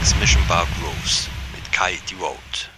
Mix Mission Bar Grooves mit Kai DeWold.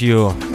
you.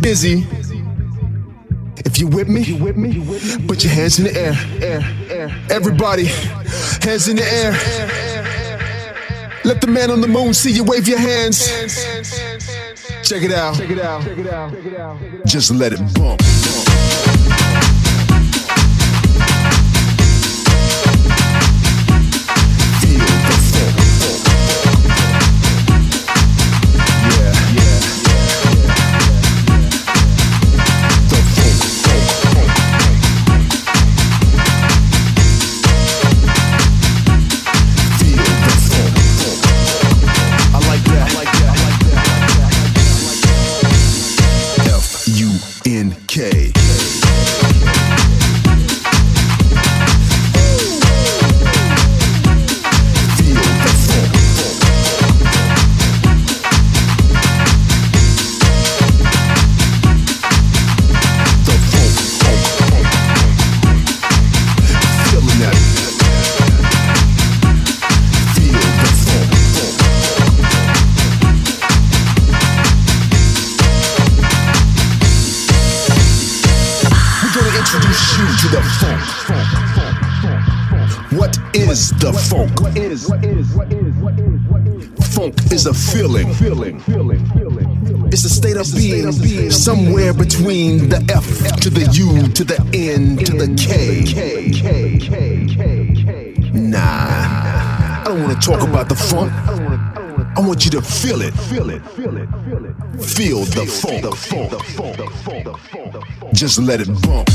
busy. If you with me, put your hands in the air. Everybody, hands in the air. Let the man on the moon see you wave your hands. Check it out. Just let it bump. to the end, to the K. Nah, I don't wanna talk about the funk. I want you to feel it. Feel it. Feel it. Feel it. Feel the funk. Just let it bump.